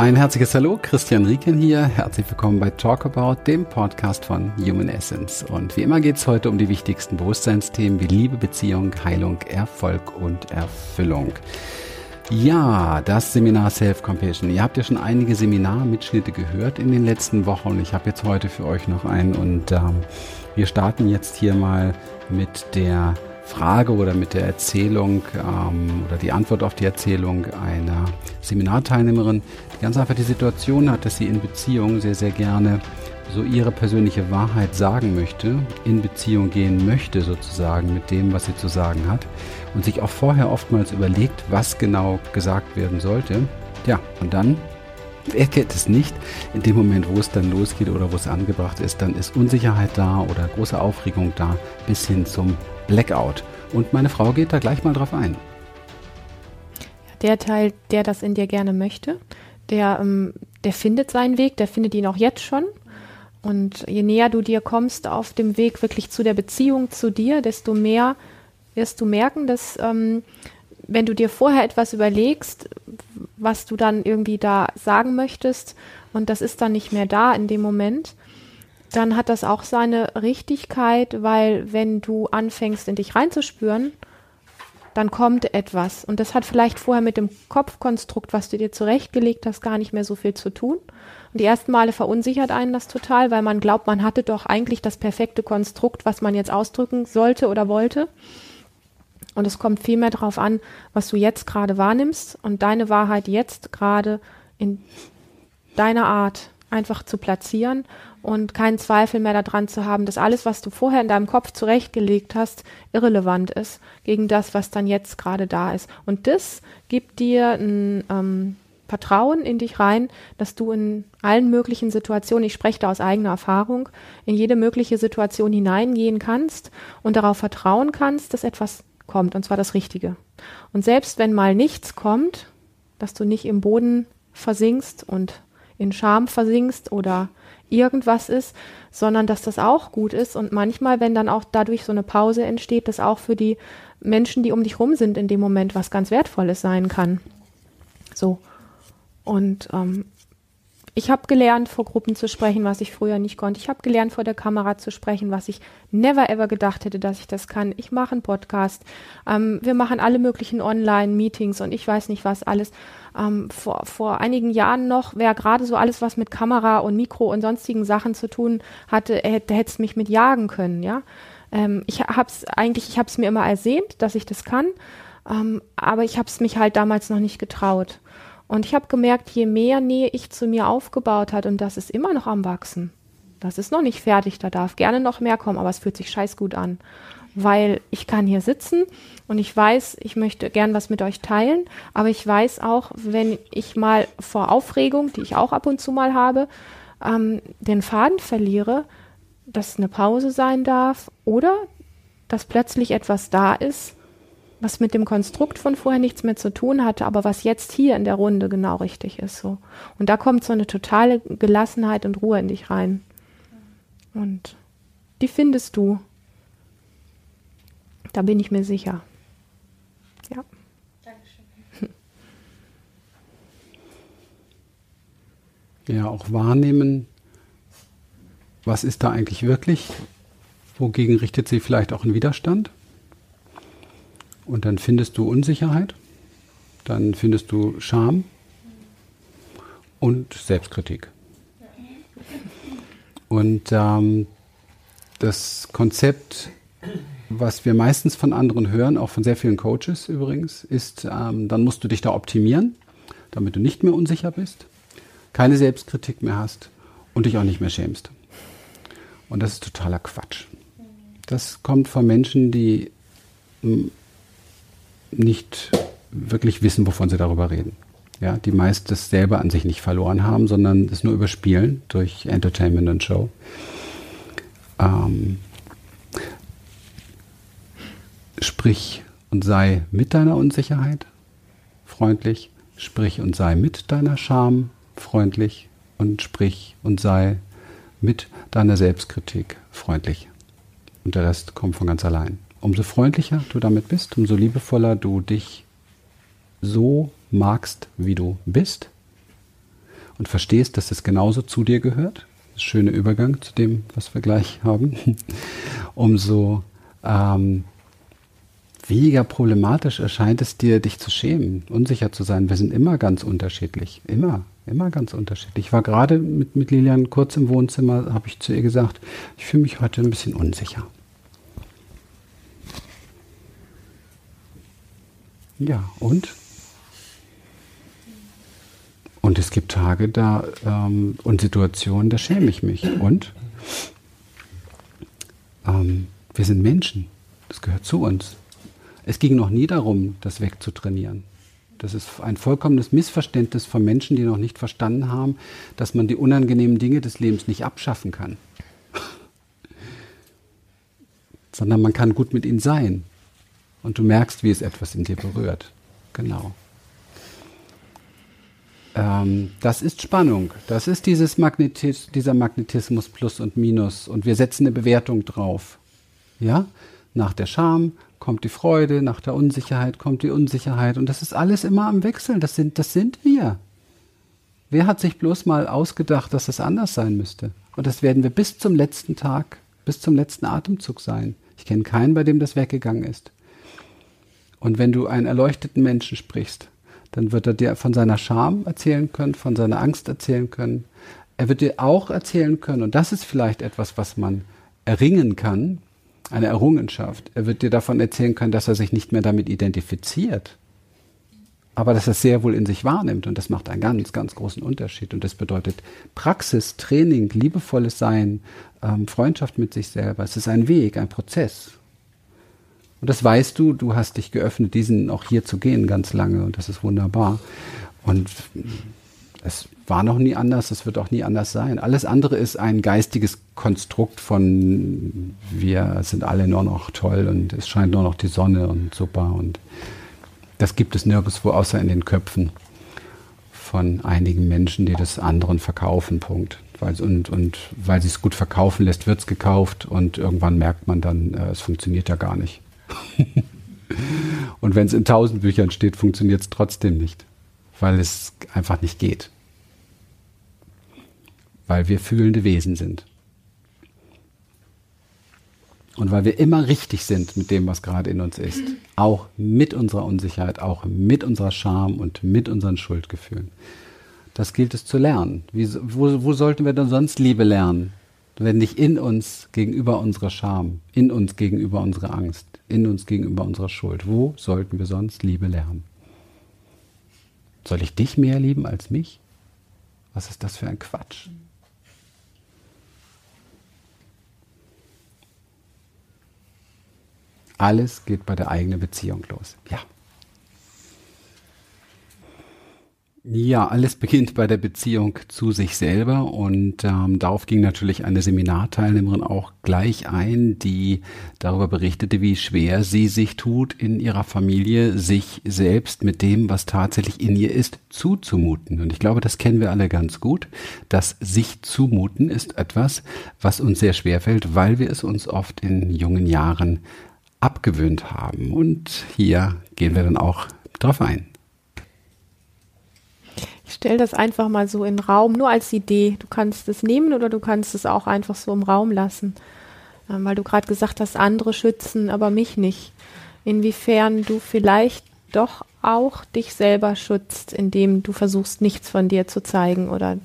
Ein herzliches Hallo, Christian Rieken hier. Herzlich willkommen bei Talk About, dem Podcast von Human Essence. Und wie immer geht es heute um die wichtigsten Bewusstseinsthemen wie Liebe, Beziehung, Heilung, Erfolg und Erfüllung. Ja, das Seminar Self-Compassion. Ihr habt ja schon einige Seminarmitschnitte gehört in den letzten Wochen. Ich habe jetzt heute für euch noch einen und ähm, wir starten jetzt hier mal mit der Frage oder mit der Erzählung ähm, oder die Antwort auf die Erzählung einer Seminarteilnehmerin, die ganz einfach die Situation hat, dass sie in Beziehung sehr, sehr gerne so ihre persönliche Wahrheit sagen möchte, in Beziehung gehen möchte sozusagen mit dem, was sie zu sagen hat und sich auch vorher oftmals überlegt, was genau gesagt werden sollte. Ja, und dann Wer kennt es nicht? In dem Moment, wo es dann losgeht oder wo es angebracht ist, dann ist Unsicherheit da oder große Aufregung da bis hin zum Blackout. Und meine Frau geht da gleich mal drauf ein. Der Teil, der das in dir gerne möchte, der, ähm, der findet seinen Weg, der findet ihn auch jetzt schon. Und je näher du dir kommst auf dem Weg wirklich zu der Beziehung zu dir, desto mehr wirst du merken, dass ähm, wenn du dir vorher etwas überlegst, was du dann irgendwie da sagen möchtest, und das ist dann nicht mehr da in dem Moment, dann hat das auch seine Richtigkeit, weil wenn du anfängst, in dich reinzuspüren, dann kommt etwas. Und das hat vielleicht vorher mit dem Kopfkonstrukt, was du dir zurechtgelegt hast, gar nicht mehr so viel zu tun. Und die ersten Male verunsichert einen das total, weil man glaubt, man hatte doch eigentlich das perfekte Konstrukt, was man jetzt ausdrücken sollte oder wollte. Und es kommt viel mehr darauf an, was du jetzt gerade wahrnimmst und deine Wahrheit jetzt gerade in deiner Art einfach zu platzieren und keinen Zweifel mehr daran zu haben, dass alles, was du vorher in deinem Kopf zurechtgelegt hast, irrelevant ist gegen das, was dann jetzt gerade da ist. Und das gibt dir ein ähm, Vertrauen in dich rein, dass du in allen möglichen Situationen, ich spreche da aus eigener Erfahrung, in jede mögliche Situation hineingehen kannst und darauf vertrauen kannst, dass etwas kommt, und zwar das Richtige. Und selbst wenn mal nichts kommt, dass du nicht im Boden versinkst und in Scham versinkst oder irgendwas ist, sondern dass das auch gut ist und manchmal, wenn dann auch dadurch so eine Pause entsteht, das auch für die Menschen, die um dich rum sind, in dem Moment was ganz Wertvolles sein kann. So. Und ähm, ich habe gelernt, vor Gruppen zu sprechen, was ich früher nicht konnte. Ich habe gelernt, vor der Kamera zu sprechen, was ich never ever gedacht hätte, dass ich das kann. Ich mache einen Podcast. Ähm, wir machen alle möglichen Online-Meetings und ich weiß nicht was alles. Ähm, vor, vor einigen Jahren noch, wer gerade so alles, was mit Kamera und Mikro und sonstigen Sachen zu tun hatte, hätte es mich mit jagen können, ja. Ähm, ich habe es eigentlich, ich habe es mir immer ersehnt, dass ich das kann, ähm, aber ich habe es mich halt damals noch nicht getraut. Und ich habe gemerkt, je mehr Nähe ich zu mir aufgebaut hat, und das ist immer noch am Wachsen. Das ist noch nicht fertig, da darf gerne noch mehr kommen, aber es fühlt sich scheiß gut an. Weil ich kann hier sitzen und ich weiß, ich möchte gern was mit euch teilen, aber ich weiß auch, wenn ich mal vor Aufregung, die ich auch ab und zu mal habe, ähm, den Faden verliere, dass eine Pause sein darf oder dass plötzlich etwas da ist, was mit dem Konstrukt von vorher nichts mehr zu tun hatte, aber was jetzt hier in der Runde genau richtig ist. So. Und da kommt so eine totale Gelassenheit und Ruhe in dich rein. Und die findest du. Da bin ich mir sicher. Ja. Dankeschön. Ja, auch wahrnehmen, was ist da eigentlich wirklich? Wogegen richtet sie vielleicht auch einen Widerstand? Und dann findest du Unsicherheit, dann findest du Scham und Selbstkritik. Und ähm, das Konzept, was wir meistens von anderen hören, auch von sehr vielen Coaches übrigens, ist, ähm, dann musst du dich da optimieren, damit du nicht mehr unsicher bist, keine Selbstkritik mehr hast und dich auch nicht mehr schämst. Und das ist totaler Quatsch. Das kommt von Menschen, die nicht wirklich wissen, wovon sie darüber reden. Ja, die meist das selber an sich nicht verloren haben, sondern es nur überspielen durch Entertainment und Show. Ähm, sprich und sei mit deiner Unsicherheit freundlich, sprich und sei mit deiner Scham freundlich und sprich und sei mit deiner Selbstkritik freundlich. Und der Rest kommt von ganz allein umso freundlicher du damit bist, umso liebevoller du dich so magst, wie du bist, und verstehst, dass es genauso zu dir gehört, schöner Übergang zu dem, was wir gleich haben, umso ähm, weniger problematisch erscheint es dir, dich zu schämen, unsicher zu sein. Wir sind immer ganz unterschiedlich. Immer, immer ganz unterschiedlich. Ich war gerade mit, mit Lilian kurz im Wohnzimmer, habe ich zu ihr gesagt, ich fühle mich heute ein bisschen unsicher. Ja, und? Und es gibt Tage da ähm, und Situationen, da schäme ich mich. Und ähm, wir sind Menschen. Das gehört zu uns. Es ging noch nie darum, das wegzutrainieren. Das ist ein vollkommenes Missverständnis von Menschen, die noch nicht verstanden haben, dass man die unangenehmen Dinge des Lebens nicht abschaffen kann. Sondern man kann gut mit ihnen sein. Und du merkst, wie es etwas in dir berührt. Genau. Ähm, das ist Spannung. Das ist dieses Magnetis dieser Magnetismus Plus und Minus. Und wir setzen eine Bewertung drauf. Ja? Nach der Scham kommt die Freude, nach der Unsicherheit kommt die Unsicherheit. Und das ist alles immer am Wechseln. Das sind, das sind wir. Wer hat sich bloß mal ausgedacht, dass es anders sein müsste? Und das werden wir bis zum letzten Tag, bis zum letzten Atemzug sein. Ich kenne keinen, bei dem das weggegangen ist. Und wenn du einen erleuchteten Menschen sprichst, dann wird er dir von seiner Scham erzählen können, von seiner Angst erzählen können. Er wird dir auch erzählen können, und das ist vielleicht etwas, was man erringen kann, eine Errungenschaft. Er wird dir davon erzählen können, dass er sich nicht mehr damit identifiziert, aber dass er es sehr wohl in sich wahrnimmt. Und das macht einen ganz, ganz großen Unterschied. Und das bedeutet Praxis, Training, liebevolles Sein, ähm, Freundschaft mit sich selber. Es ist ein Weg, ein Prozess. Und das weißt du, du hast dich geöffnet, diesen auch hier zu gehen ganz lange und das ist wunderbar. Und es war noch nie anders, es wird auch nie anders sein. Alles andere ist ein geistiges Konstrukt von wir sind alle nur noch toll und es scheint nur noch die Sonne und super und das gibt es nirgendwo außer in den Köpfen von einigen Menschen, die das anderen verkaufen, Punkt. Und, und weil sie es gut verkaufen lässt, wird es gekauft und irgendwann merkt man dann, äh, es funktioniert ja gar nicht. Und wenn es in tausend Büchern steht, funktioniert es trotzdem nicht, weil es einfach nicht geht. Weil wir fühlende Wesen sind. Und weil wir immer richtig sind mit dem, was gerade in uns ist. Auch mit unserer Unsicherheit, auch mit unserer Scham und mit unseren Schuldgefühlen. Das gilt es zu lernen. Wie, wo, wo sollten wir denn sonst Liebe lernen? Wenn nicht in uns gegenüber unserer Scham, in uns gegenüber unserer Angst, in uns gegenüber unserer Schuld. Wo sollten wir sonst Liebe lernen? Soll ich dich mehr lieben als mich? Was ist das für ein Quatsch? Alles geht bei der eigenen Beziehung los. Ja. Ja, alles beginnt bei der Beziehung zu sich selber und ähm, darauf ging natürlich eine Seminarteilnehmerin auch gleich ein, die darüber berichtete, wie schwer sie sich tut, in ihrer Familie sich selbst mit dem, was tatsächlich in ihr ist, zuzumuten. Und ich glaube, das kennen wir alle ganz gut. Das sich zumuten ist etwas, was uns sehr schwer fällt, weil wir es uns oft in jungen Jahren abgewöhnt haben. Und hier gehen wir dann auch drauf ein. Ich stelle das einfach mal so in den Raum, nur als Idee. Du kannst es nehmen oder du kannst es auch einfach so im Raum lassen. Ähm, weil du gerade gesagt hast, andere schützen, aber mich nicht. Inwiefern du vielleicht doch auch dich selber schützt, indem du versuchst, nichts von dir zu zeigen oder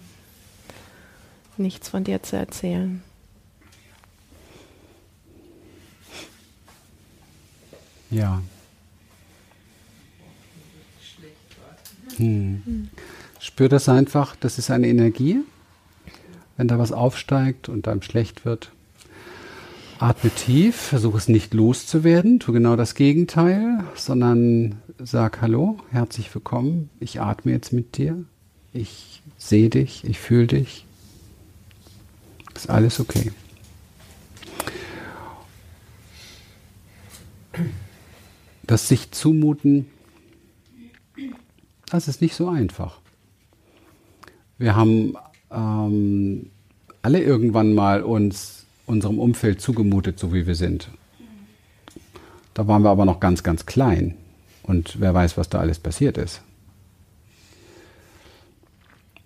nichts von dir zu erzählen. Ja. Hm. hm. Spür das einfach, das ist eine Energie. Wenn da was aufsteigt und einem schlecht wird, atme tief, versuche es nicht loszuwerden, tu genau das Gegenteil, sondern sag Hallo, herzlich willkommen, ich atme jetzt mit dir, ich sehe dich, ich fühle dich, ist alles okay. Das sich zumuten, das ist nicht so einfach. Wir haben ähm, alle irgendwann mal uns unserem Umfeld zugemutet, so wie wir sind. Da waren wir aber noch ganz, ganz klein. Und wer weiß, was da alles passiert ist.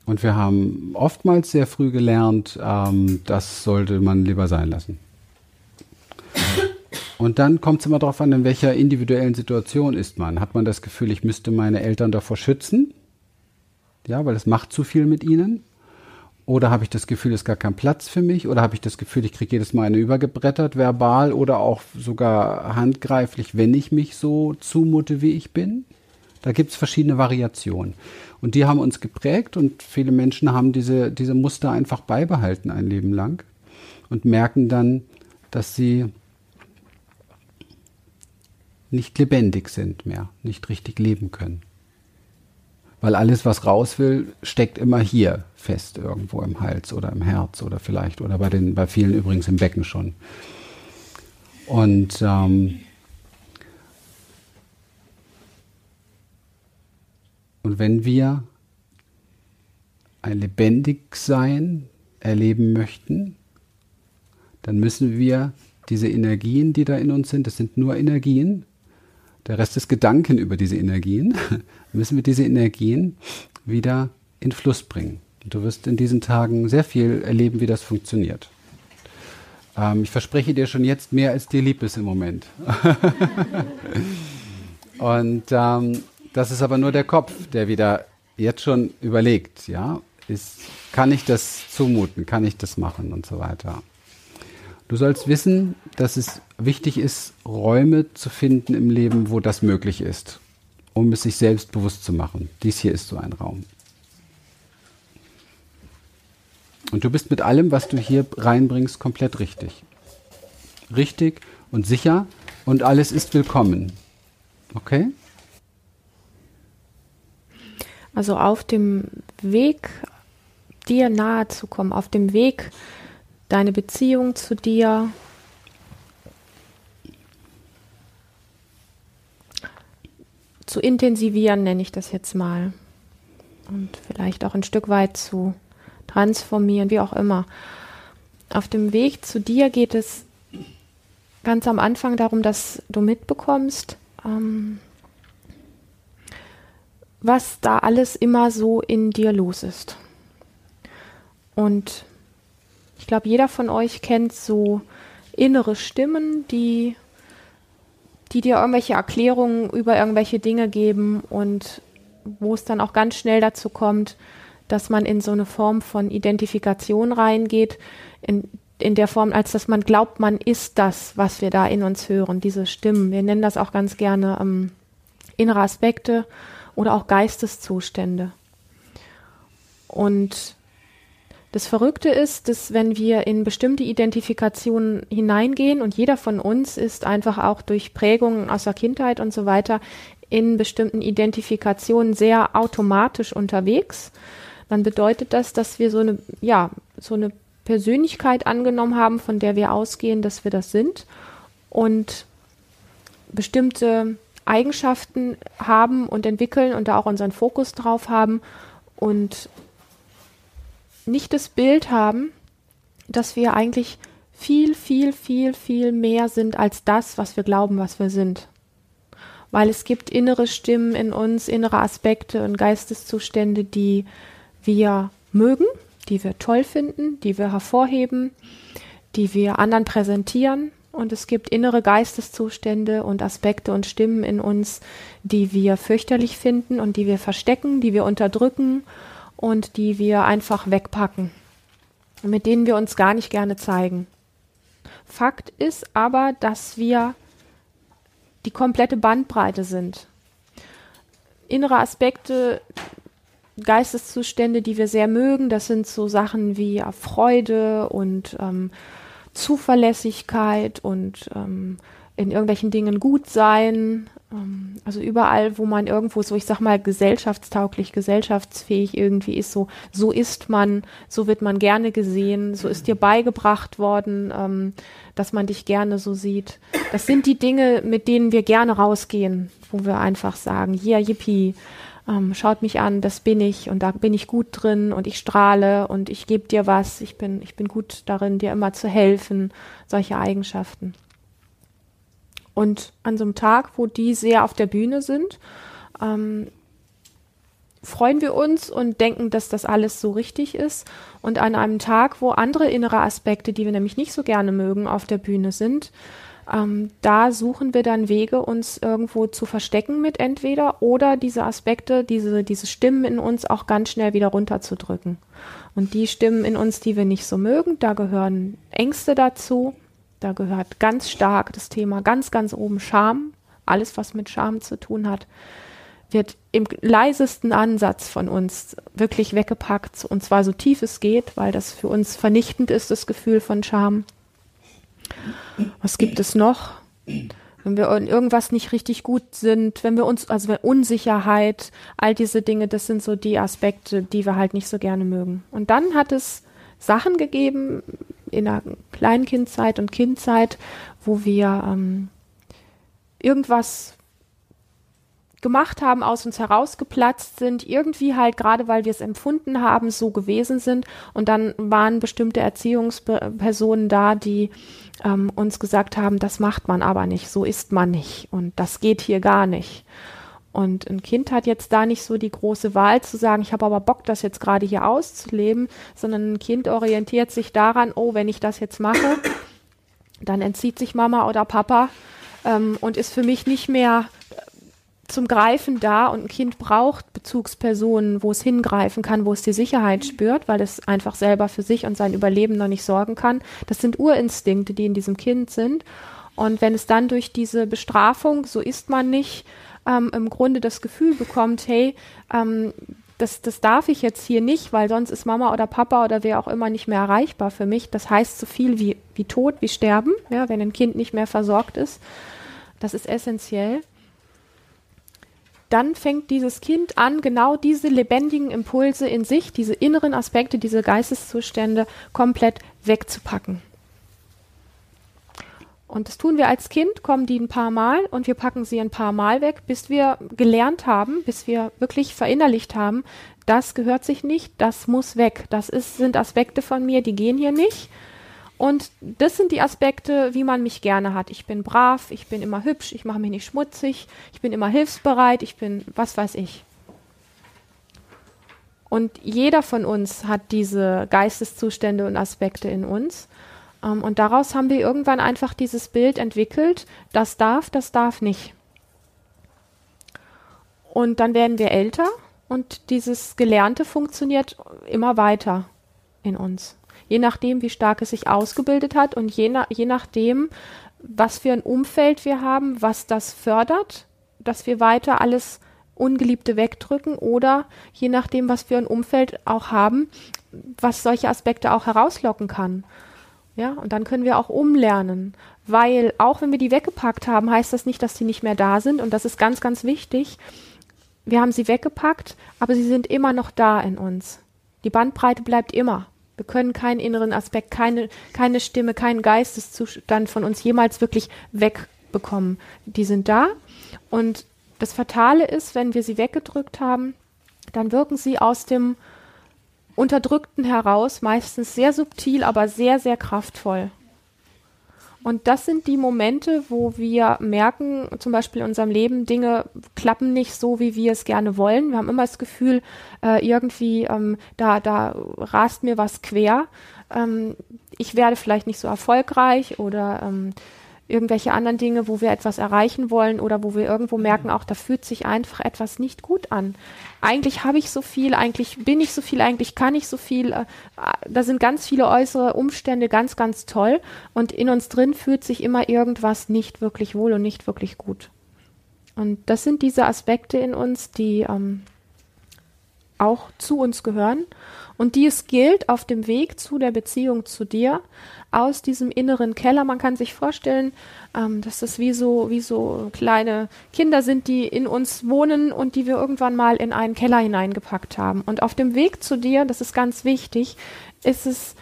Und wir haben oftmals sehr früh gelernt, ähm, das sollte man lieber sein lassen. Und dann kommt es immer darauf an, in welcher individuellen Situation ist man. Hat man das Gefühl, ich müsste meine Eltern davor schützen? Ja, weil es macht zu viel mit ihnen. Oder habe ich das Gefühl, es ist gar kein Platz für mich? Oder habe ich das Gefühl, ich kriege jedes Mal eine übergebrettert, verbal oder auch sogar handgreiflich, wenn ich mich so zumute, wie ich bin? Da gibt es verschiedene Variationen. Und die haben uns geprägt und viele Menschen haben diese, diese Muster einfach beibehalten ein Leben lang und merken dann, dass sie nicht lebendig sind mehr, nicht richtig leben können. Weil alles, was raus will, steckt immer hier fest, irgendwo im Hals oder im Herz oder vielleicht, oder bei, den, bei vielen übrigens im Becken schon. Und ähm, Und wenn wir ein Lebendigsein erleben möchten, dann müssen wir diese Energien, die da in uns sind, das sind nur Energien, der Rest ist Gedanken über diese Energien, müssen wir diese Energien wieder in Fluss bringen. Du wirst in diesen Tagen sehr viel erleben, wie das funktioniert. Ähm, ich verspreche dir schon jetzt mehr, als dir lieb ist im Moment. Und ähm, das ist aber nur der Kopf, der wieder jetzt schon überlegt, ja, ist, kann ich das zumuten, kann ich das machen und so weiter. Du sollst wissen, dass es wichtig ist, Räume zu finden im Leben, wo das möglich ist, um es sich selbst bewusst zu machen. Dies hier ist so ein Raum. Und du bist mit allem, was du hier reinbringst, komplett richtig. Richtig und sicher und alles ist willkommen. Okay? Also auf dem Weg, dir nahe zu kommen, auf dem Weg, deine Beziehung zu dir zu intensivieren, nenne ich das jetzt mal. Und vielleicht auch ein Stück weit zu transformieren, wie auch immer. Auf dem Weg zu dir geht es ganz am Anfang darum, dass du mitbekommst, ähm, was da alles immer so in dir los ist. Und ich glaube, jeder von euch kennt so innere Stimmen, die, die dir irgendwelche Erklärungen über irgendwelche Dinge geben und wo es dann auch ganz schnell dazu kommt, dass man in so eine Form von Identifikation reingeht, in, in der Form, als dass man glaubt, man ist das, was wir da in uns hören, diese Stimmen. Wir nennen das auch ganz gerne ähm, innere Aspekte oder auch Geisteszustände. Und das Verrückte ist, dass wenn wir in bestimmte Identifikationen hineingehen und jeder von uns ist einfach auch durch Prägungen aus der Kindheit und so weiter in bestimmten Identifikationen sehr automatisch unterwegs, dann bedeutet das, dass wir so eine, ja, so eine Persönlichkeit angenommen haben, von der wir ausgehen, dass wir das sind und bestimmte Eigenschaften haben und entwickeln und da auch unseren Fokus drauf haben und nicht das Bild haben, dass wir eigentlich viel, viel, viel, viel mehr sind als das, was wir glauben, was wir sind. Weil es gibt innere Stimmen in uns, innere Aspekte und Geisteszustände, die wir mögen, die wir toll finden, die wir hervorheben, die wir anderen präsentieren und es gibt innere Geisteszustände und Aspekte und Stimmen in uns, die wir fürchterlich finden und die wir verstecken, die wir unterdrücken und die wir einfach wegpacken, mit denen wir uns gar nicht gerne zeigen. Fakt ist aber, dass wir die komplette Bandbreite sind. Innere Aspekte, Geisteszustände, die wir sehr mögen, das sind so Sachen wie Freude und ähm, Zuverlässigkeit und ähm, in irgendwelchen Dingen gut sein. Ähm, also überall, wo man irgendwo so, ich sag mal, gesellschaftstauglich, gesellschaftsfähig irgendwie ist, so, so ist man, so wird man gerne gesehen, so ist dir beigebracht worden, ähm, dass man dich gerne so sieht. Das sind die Dinge, mit denen wir gerne rausgehen, wo wir einfach sagen, ja, yeah, yippie, ähm, schaut mich an, das bin ich und da bin ich gut drin und ich strahle und ich gebe dir was, ich bin, ich bin gut darin, dir immer zu helfen, solche Eigenschaften. Und an so einem Tag, wo die sehr auf der Bühne sind, ähm, freuen wir uns und denken, dass das alles so richtig ist. Und an einem Tag, wo andere innere Aspekte, die wir nämlich nicht so gerne mögen, auf der Bühne sind, ähm, da suchen wir dann Wege, uns irgendwo zu verstecken mit entweder oder diese Aspekte, diese, diese Stimmen in uns auch ganz schnell wieder runterzudrücken. Und die Stimmen in uns, die wir nicht so mögen, da gehören Ängste dazu, da gehört ganz stark das Thema ganz, ganz oben Scham, alles was mit Scham zu tun hat wird im leisesten Ansatz von uns wirklich weggepackt und zwar so tief es geht, weil das für uns vernichtend ist, das Gefühl von Scham. Was gibt es noch? Wenn wir in irgendwas nicht richtig gut sind, wenn wir uns, also Unsicherheit, all diese Dinge, das sind so die Aspekte, die wir halt nicht so gerne mögen. Und dann hat es Sachen gegeben in der Kleinkindzeit und Kindzeit, wo wir ähm, irgendwas gemacht haben, aus uns herausgeplatzt sind, irgendwie halt gerade weil wir es empfunden haben, so gewesen sind. Und dann waren bestimmte Erziehungspersonen da, die ähm, uns gesagt haben, das macht man aber nicht, so ist man nicht und das geht hier gar nicht. Und ein Kind hat jetzt da nicht so die große Wahl zu sagen, ich habe aber Bock, das jetzt gerade hier auszuleben, sondern ein Kind orientiert sich daran, oh, wenn ich das jetzt mache, dann entzieht sich Mama oder Papa ähm, und ist für mich nicht mehr zum Greifen da und ein Kind braucht Bezugspersonen, wo es hingreifen kann, wo es die Sicherheit spürt, weil es einfach selber für sich und sein Überleben noch nicht sorgen kann. Das sind Urinstinkte, die in diesem Kind sind. Und wenn es dann durch diese Bestrafung, so ist man nicht, ähm, im Grunde das Gefühl bekommt, hey, ähm, das, das darf ich jetzt hier nicht, weil sonst ist Mama oder Papa oder wer auch immer nicht mehr erreichbar für mich. Das heißt so viel wie, wie Tod, wie Sterben, ja, wenn ein Kind nicht mehr versorgt ist. Das ist essentiell dann fängt dieses Kind an, genau diese lebendigen Impulse in sich, diese inneren Aspekte, diese Geisteszustände komplett wegzupacken. Und das tun wir als Kind, kommen die ein paar Mal und wir packen sie ein paar Mal weg, bis wir gelernt haben, bis wir wirklich verinnerlicht haben, das gehört sich nicht, das muss weg. Das ist, sind Aspekte von mir, die gehen hier nicht. Und das sind die Aspekte, wie man mich gerne hat. Ich bin brav, ich bin immer hübsch, ich mache mich nicht schmutzig, ich bin immer hilfsbereit, ich bin was weiß ich. Und jeder von uns hat diese Geisteszustände und Aspekte in uns. Ähm, und daraus haben wir irgendwann einfach dieses Bild entwickelt, das darf, das darf nicht. Und dann werden wir älter und dieses Gelernte funktioniert immer weiter in uns je nachdem, wie stark es sich ausgebildet hat und je, na, je nachdem, was für ein Umfeld wir haben, was das fördert, dass wir weiter alles Ungeliebte wegdrücken oder je nachdem, was wir ein Umfeld auch haben, was solche Aspekte auch herauslocken kann. Ja, und dann können wir auch umlernen, weil auch wenn wir die weggepackt haben, heißt das nicht, dass sie nicht mehr da sind und das ist ganz, ganz wichtig. Wir haben sie weggepackt, aber sie sind immer noch da in uns. Die Bandbreite bleibt immer. Wir können keinen inneren Aspekt, keine, keine Stimme, keinen Geisteszustand von uns jemals wirklich wegbekommen. Die sind da. Und das Fatale ist, wenn wir sie weggedrückt haben, dann wirken sie aus dem Unterdrückten heraus, meistens sehr subtil, aber sehr, sehr kraftvoll. Und das sind die Momente, wo wir merken, zum Beispiel in unserem Leben, Dinge klappen nicht so, wie wir es gerne wollen. Wir haben immer das Gefühl, äh, irgendwie, ähm, da, da rast mir was quer. Ähm, ich werde vielleicht nicht so erfolgreich oder ähm, irgendwelche anderen Dinge, wo wir etwas erreichen wollen oder wo wir irgendwo merken, auch da fühlt sich einfach etwas nicht gut an. Eigentlich habe ich so viel, eigentlich bin ich so viel, eigentlich kann ich so viel. Äh, da sind ganz viele äußere Umstände ganz, ganz toll und in uns drin fühlt sich immer irgendwas nicht wirklich wohl und nicht wirklich gut. Und das sind diese Aspekte in uns, die ähm, auch zu uns gehören und die es gilt, auf dem Weg zu der Beziehung zu dir, aus diesem inneren Keller, man kann sich vorstellen, ähm, dass das wie so, wie so kleine Kinder sind, die in uns wohnen und die wir irgendwann mal in einen Keller hineingepackt haben. Und auf dem Weg zu dir, das ist ganz wichtig, ist es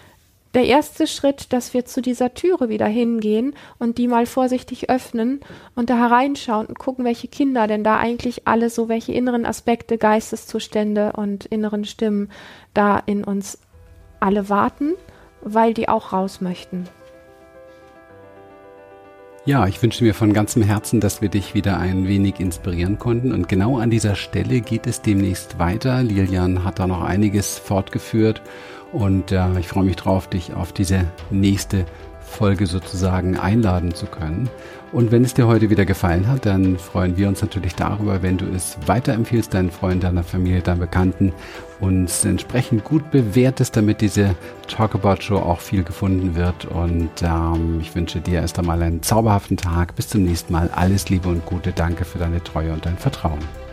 der erste Schritt, dass wir zu dieser Türe wieder hingehen und die mal vorsichtig öffnen und da hereinschauen und gucken, welche Kinder denn da eigentlich alle so, welche inneren Aspekte, Geisteszustände und inneren Stimmen da in uns alle warten, weil die auch raus möchten. Ja, ich wünsche mir von ganzem Herzen, dass wir dich wieder ein wenig inspirieren konnten. Und genau an dieser Stelle geht es demnächst weiter. Lilian hat da noch einiges fortgeführt. Und äh, ich freue mich drauf, dich auf diese nächste Folge sozusagen einladen zu können. Und wenn es dir heute wieder gefallen hat, dann freuen wir uns natürlich darüber, wenn du es weiterempfiehlst, deinen Freunden, deiner Familie, deinen Bekannten, uns entsprechend gut bewertest, damit diese Talkabout Show auch viel gefunden wird. Und ähm, ich wünsche dir erst einmal einen zauberhaften Tag. Bis zum nächsten Mal. Alles Liebe und Gute. Danke für deine Treue und dein Vertrauen.